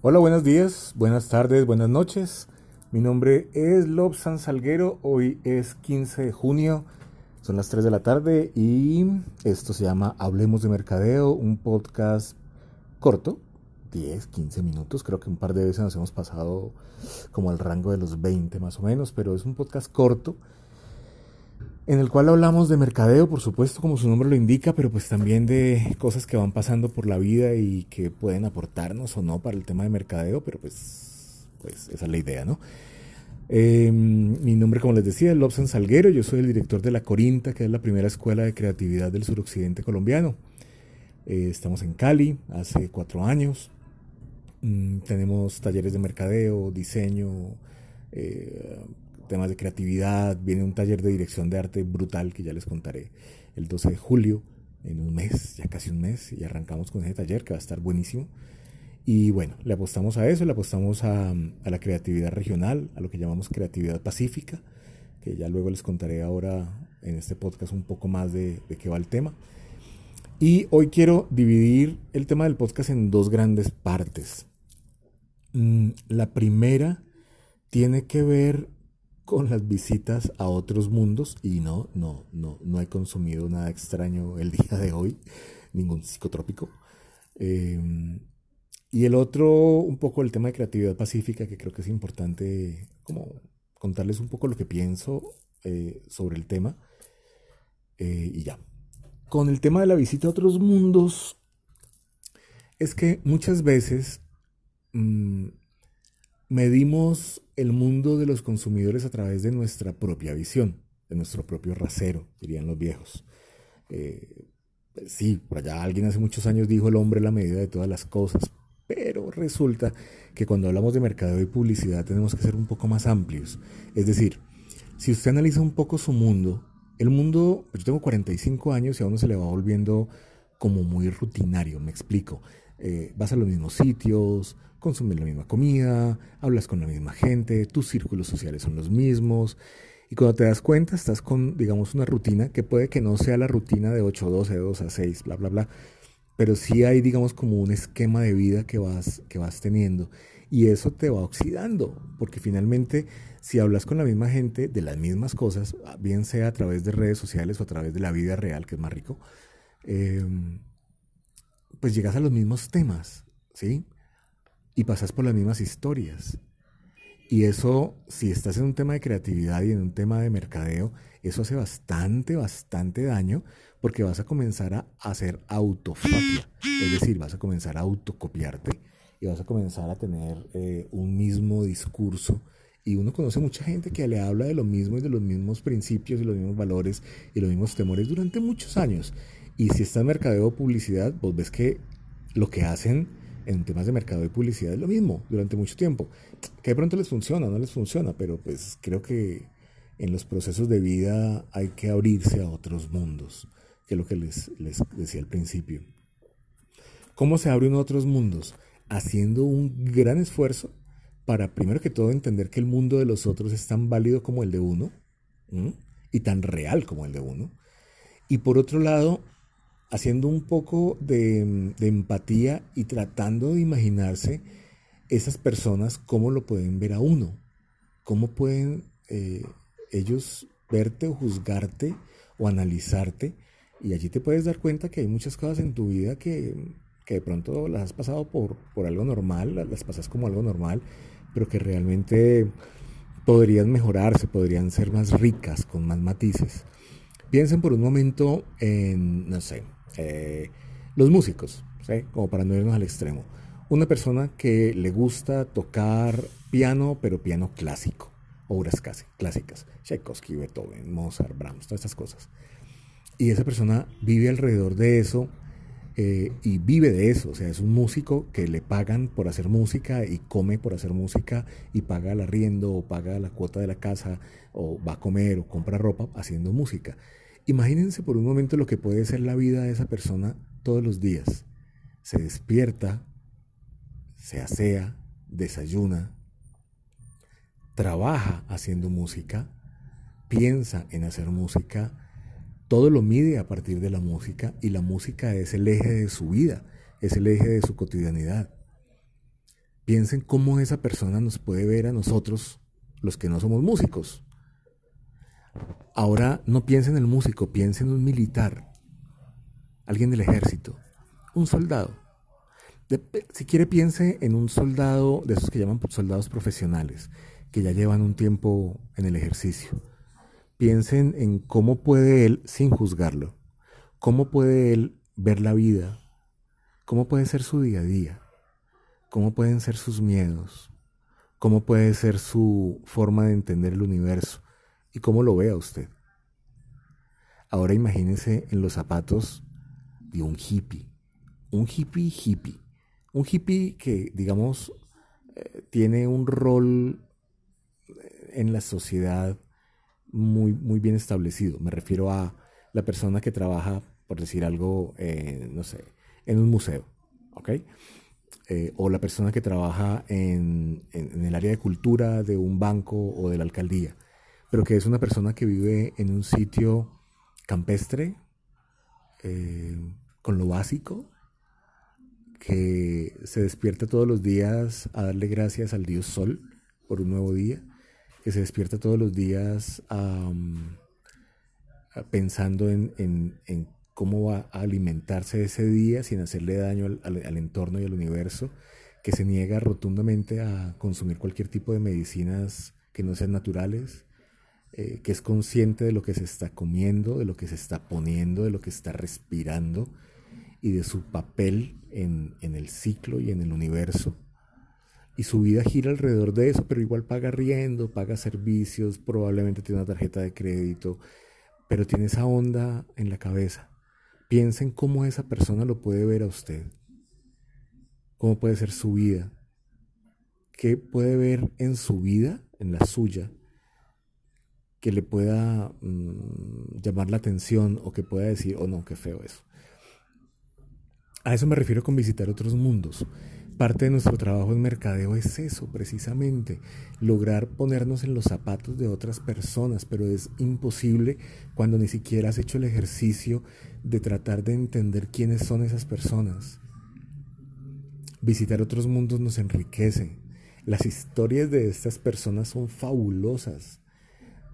Hola, buenos días, buenas tardes, buenas noches. Mi nombre es Lobsan Salguero. Hoy es 15 de junio, son las 3 de la tarde y esto se llama Hablemos de Mercadeo, un podcast corto, 10, 15 minutos. Creo que un par de veces nos hemos pasado como al rango de los 20 más o menos, pero es un podcast corto en el cual hablamos de mercadeo, por supuesto, como su nombre lo indica, pero pues también de cosas que van pasando por la vida y que pueden aportarnos o no para el tema de mercadeo, pero pues, pues esa es la idea, ¿no? Em, mi nombre, como les decía, es Lobsan Salguero, yo soy el director de La Corinta, que es la primera escuela de creatividad del suroccidente colombiano. Eh, estamos en Cali hace cuatro años. Mm, tenemos talleres de mercadeo, diseño, eh, temas de creatividad, viene un taller de dirección de arte brutal que ya les contaré el 12 de julio, en un mes, ya casi un mes, y arrancamos con ese taller que va a estar buenísimo. Y bueno, le apostamos a eso, le apostamos a, la creatividad regional, a lo que llamamos creatividad pacífica, que ya luego les contaré ahora en este podcast un poco más de, de qué va el tema. Y hoy quiero dividir el tema del podcast en dos grandes partes. Mm, la primera tiene que ver con las visitas a otros mundos y no, no, no, no he consumido nada extraño el día de hoy, ningún psicotrópico. Em, y el otro, un poco el tema de creatividad pacífica, que creo que es importante como contarles un poco lo que pienso eh, sobre el tema. Eh, y ya. Con el tema de la visita a otros mundos, es que muchas veces mm, medimos el mundo de los consumidores a través de nuestra propia visión, de nuestro propio rasero, dirían los viejos. Eh, sí, por allá alguien hace muchos años dijo el hombre la medida de todas las cosas, pero resulta que cuando hablamos de mercadeo y publicidad tenemos que ser un poco más amplios. Es decir, si usted analiza un poco su mundo, el mundo, yo tengo 45 años y a uno se le va volviendo como muy rutinario, me explico. Eh, vas a los mismos sitios, consumes la misma comida, hablas con la misma gente, tus círculos sociales son los mismos. Y cuando te das cuenta, estás con, digamos, una rutina que puede que no sea la rutina de 8 a 12, de 2 a 6, bla, bla, bla. Pero sí hay, digamos, como un esquema de vida que vas, que vas teniendo. Y eso te va oxidando, porque finalmente, si hablas con la misma gente de las mismas cosas, bien sea a través de redes sociales o a través de la vida real, que es más rico, eh, pues llegas a los mismos temas, ¿sí? Y pasas por las mismas historias. Y eso, si estás en un tema de creatividad y en un tema de mercadeo, eso hace bastante, bastante daño porque vas a comenzar a hacer autofagia. Es decir, vas a comenzar a autocopiarte y vas a comenzar a tener eh, un mismo discurso. Y uno conoce mucha gente que le habla de lo mismo y de los mismos principios y los mismos valores y los mismos temores durante muchos años. Y si está en mercadeo o publicidad, vos ves que lo que hacen en temas de mercado y publicidad es lo mismo durante mucho tiempo. Que de pronto les funciona no les funciona, pero pues creo que en los procesos de vida hay que abrirse a otros mundos, que es lo que les, les decía al principio. ¿Cómo se abren otros mundos? Haciendo un gran esfuerzo para, primero que todo, entender que el mundo de los otros es tan válido como el de uno y tan real como el de uno. Y por otro lado, haciendo un poco de, empatía y tratando de imaginarse esas personas cómo lo pueden ver a uno, cómo pueden eh, ellos verte o juzgarte o analizarte y allí te puedes dar cuenta que hay muchas cosas en tu vida que, de pronto las has pasado por, por algo normal, las pasas como algo normal, pero que realmente podrían mejorarse, podrían ser más ricas, con más matices. Piensen por un momento en, no sé, eh, los músicos, como para no irnos al extremo. Una persona que le gusta tocar piano, pero piano clásico, obras casi clásicas, Tchaikovsky, Beethoven, Mozart, Brahms, todas estas cosas. Y esa persona vive alrededor de eso eh, y vive de eso, o sea, es un músico que le pagan por hacer música y come por hacer música y paga el arriendo o paga la cuota de la casa o va a comer o compra ropa haciendo música. Imagínense por un momento lo que puede ser la vida de esa persona todos los días. Se despierta, se asea, desayuna, trabaja haciendo música, piensa en hacer música, todo lo mide a partir de la música y la música es el eje de su vida, es el eje de su cotidianidad. piensen cómo esa persona nos puede ver a nosotros, los que no somos músicos. Ahora no piensen en el músico, piensen en un militar, alguien del ejército, un soldado. si quiere piense en un soldado de esos que llaman soldados profesionales, que ya llevan un tiempo en el ejercicio. Piensen en cómo puede él, sin juzgarlo, cómo puede él ver la vida, cómo puede ser su día a día, cómo pueden ser sus miedos, cómo puede ser su forma de entender el universo y cómo lo vea usted. Ahora imagínese en los zapatos de un hippie, un hippie hippie, un hippie que, digamos, eh, tiene un rol en la sociedad muy, muy bien establecido. Me refiero a la persona que trabaja, por decir algo, no sé, en un museo, ¿ok? Eh, o la persona que trabaja en, el área de cultura de un banco o de la alcaldía, pero que es una persona que vive en un sitio campestre, eh, con lo básico, que se despierta todos los días a darle gracias al Dios Sol por un nuevo día, que se despierta todos los días pensando en, cómo va a alimentarse ese día sin hacerle daño al, entorno y al universo, que se niega rotundamente a consumir cualquier tipo de medicinas que no sean naturales, eh, que es consciente de lo que se está comiendo, de lo que se está poniendo, de lo que está respirando y de su papel en el ciclo y en el universo y su vida gira alrededor de eso, pero igual paga riendo, paga servicios, probablemente tiene una tarjeta de crédito, pero tiene esa onda en la cabeza. Piensen cómo esa persona lo puede ver a usted, cómo puede ser su vida, qué puede ver en su vida, en la suya, que le pueda mm, llamar la atención o que pueda decir, oh no, qué feo eso. A eso me refiero con visitar otros mundos. Parte de nuestro trabajo en mercadeo es eso, precisamente, lograr ponernos en los zapatos de otras personas, pero es imposible cuando ni siquiera has hecho el ejercicio de tratar de entender quiénes son esas personas. Visitar otros mundos nos enriquece. Las historias de estas personas son fabulosas.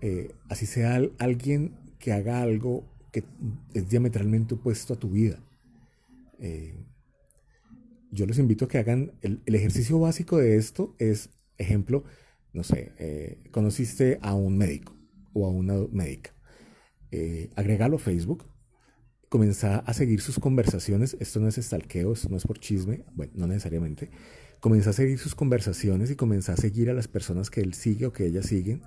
Eh, así sea alguien que haga algo que es diametralmente opuesto a tu vida. Eh, yo les invito a que hagan el, ejercicio básico de esto es, ejemplo, no sé, eh, conociste a un médico o a una médica, eh, agregalo a Facebook, comenzá a seguir sus conversaciones, esto no es estalqueo, esto no es por chisme, bueno, no necesariamente, comenzá a seguir sus conversaciones y comenzá a seguir a las personas que él sigue o que ella siguen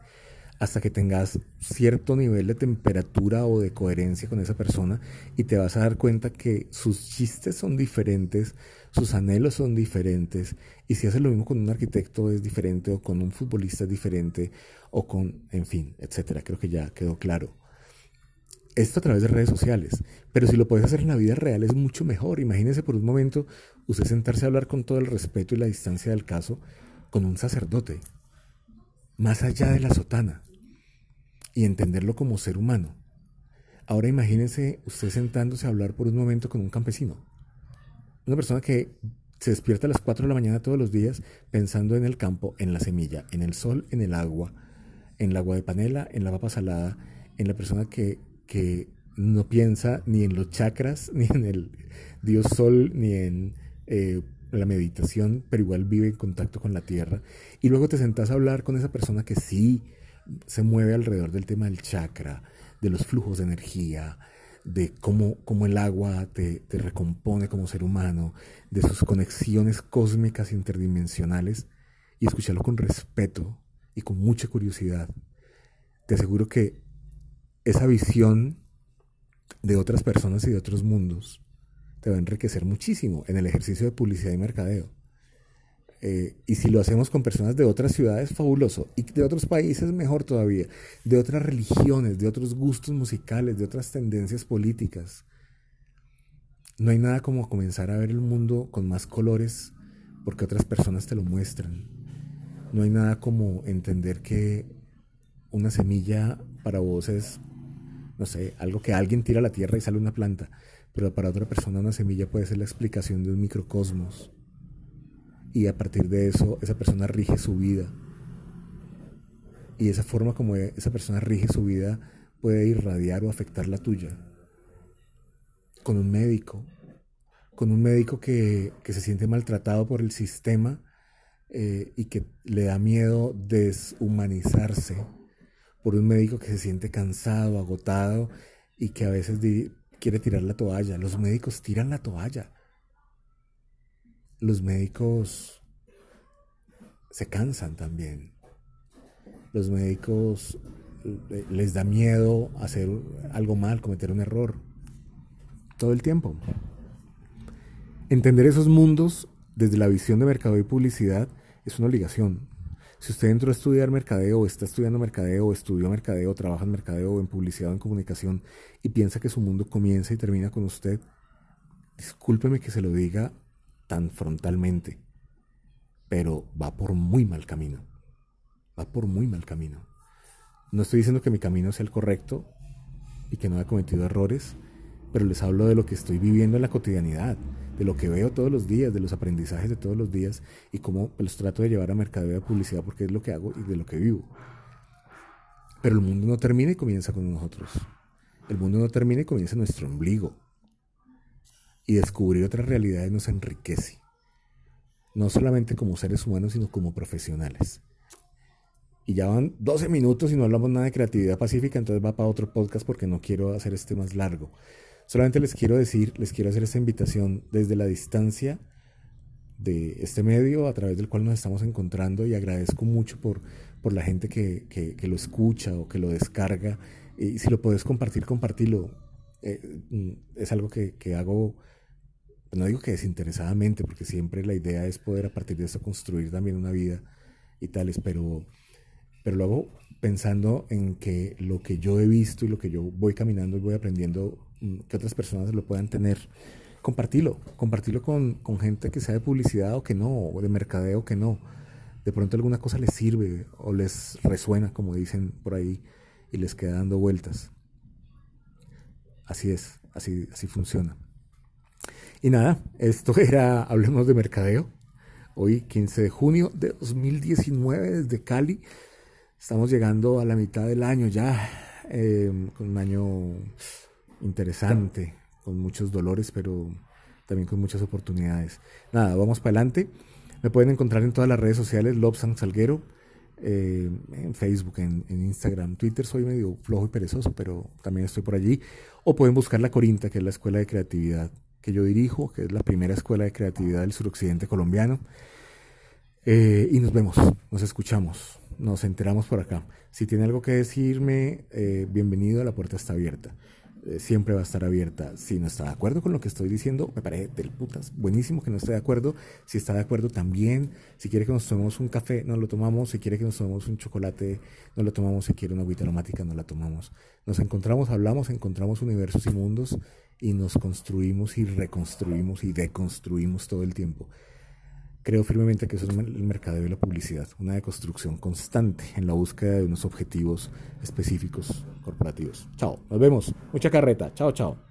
hasta que tengas cierto nivel de temperatura o de coherencia con esa persona y te vas a dar cuenta que sus chistes son diferentes, sus anhelos son diferentes y si haces lo mismo con un arquitecto es diferente o con un futbolista es diferente o con, en fin, etcétera. Creo que ya quedó claro. Esto a través de redes sociales, pero si lo puedes hacer en la vida real es mucho mejor. Imagínese por un momento usted sentarse a hablar con todo el respeto y la distancia del caso con un sacerdote, más allá de la sotana y entenderlo como ser humano. Ahora imagínense usted sentándose a hablar por un momento con un campesino. Una persona que se despierta a las 4 de la mañana todos los días pensando en el campo, en la semilla, en el sol, en el agua, en el agua de panela, en la papa salada, en la persona que, que no piensa ni en los chakras, ni en el Dios Sol, ni en eh, la meditación, pero igual vive en contacto con la tierra. Y luego te sentás a hablar con esa persona que sí se mueve alrededor del tema del chakra, de los flujos de energía, de cómo, cómo el agua te, te, recompone como ser humano, de sus conexiones cósmicas interdimensionales, y escucharlo con respeto y con mucha curiosidad. Te aseguro que esa visión de otras personas y de otros mundos te va a enriquecer muchísimo en el ejercicio de publicidad y mercadeo. Eh, y si lo hacemos con personas de otras ciudades, fabuloso. Y de otros países, mejor todavía. De otras religiones, de otros gustos musicales, de otras tendencias políticas. No hay nada como comenzar a ver el mundo con más colores porque otras personas te lo muestran. No hay nada como entender que una semilla para vos es, no sé, algo que alguien tira a la tierra y sale una planta. Pero para otra persona una semilla puede ser la explicación de un microcosmos y a partir de eso esa persona rige su vida. Y esa forma como esa persona rige su vida puede irradiar o afectar la tuya. Con un médico, con un médico que, se siente maltratado por el sistema eh, y que le da miedo deshumanizarse, por un médico que se siente cansado, agotado y que a veces quiere tirar la toalla. Los médicos tiran la toalla. Los médicos se cansan también. Los médicos eh, les da miedo hacer algo mal, cometer un error. Todo el tiempo. Entender esos mundos desde la visión de mercado y publicidad es una obligación. Si usted entró a estudiar mercadeo, está estudiando mercadeo, estudió mercadeo, trabaja en mercadeo, en publicidad o en comunicación, y piensa que su mundo comienza y termina con usted, discúlpeme que se lo diga tan frontalmente, pero va por muy mal camino. Va por muy mal camino. No estoy diciendo que mi camino sea el correcto y que no haya cometido errores, pero les hablo de lo que estoy viviendo en la cotidianidad, de lo que veo todos los días, de los aprendizajes de todos los días y cómo los trato de llevar a mercadeo de publicidad porque es lo que hago y de lo que vivo. Pero el mundo no termina y comienza con nosotros. El mundo no termina y comienza en nuestro ombligo. Y descubrir otras realidades nos enriquece. No solamente como seres humanos, sino como profesionales. Y ya van 12 minutos y no hablamos nada de creatividad pacífica, entonces va para otro podcast porque no quiero hacer este más largo. Solamente les quiero decir, les quiero hacer esta invitación desde la distancia de este medio a través del cual nos estamos encontrando y agradezco mucho por, por la gente que, que, lo escucha o que lo descarga. Y si lo puedes compartir, compartirlo. Eh, mm, es algo que, que hago, no digo que desinteresadamente, porque siempre la idea es poder a partir de eso construir también una vida y tales, pero, pero lo hago pensando en que lo que yo he visto y lo que yo voy caminando y voy aprendiendo Mm, que otras personas lo puedan tener, compartilo, compartilo con, con, gente que sea de publicidad o que no, o de mercadeo que no. De pronto alguna cosa les sirve o les resuena, como dicen por ahí, y les queda dando vueltas. Así es, así, así funciona. Y nada, esto era Hablemos de Mercadeo. Hoy 15 de junio de 2019 desde Cali. Estamos llegando a la mitad del año ya, eh, con un año interesante, con muchos dolores, pero también con muchas oportunidades. Nada, vamos para adelante. Me pueden encontrar en todas las redes sociales, Lobsan Salguero, eh, en Facebook, en, Instagram, Twitter. Soy medio flojo y perezoso, pero también estoy por allí. O pueden buscar La Corinta, que es la escuela de creatividad que yo dirijo, que es la primera escuela de creatividad del suroccidente colombiano. Eh, y nos vemos, nos escuchamos, nos enteramos por acá. Si tiene algo que decirme, eh, bienvenido, la puerta está abierta. Eh, siempre va a estar abierta. Si no está de acuerdo con lo que estoy diciendo, me parece del putas. Buenísimo que no esté de acuerdo. Si está de acuerdo también. Si quiere que nos tomemos un café, nos lo tomamos. Si quiere que nos tomemos un chocolate, nos lo tomamos. Si quiere una agüita aromática, nos la tomamos. Nos encontramos, hablamos, encontramos universos y mundos y nos construimos y reconstruimos y deconstruimos todo el tiempo. Creo firmemente que eso es el mercado de la publicidad, una deconstrucción constante en la búsqueda de unos objetivos específicos corporativos. Chao, nos vemos. Mucha carreta. Chao, chao.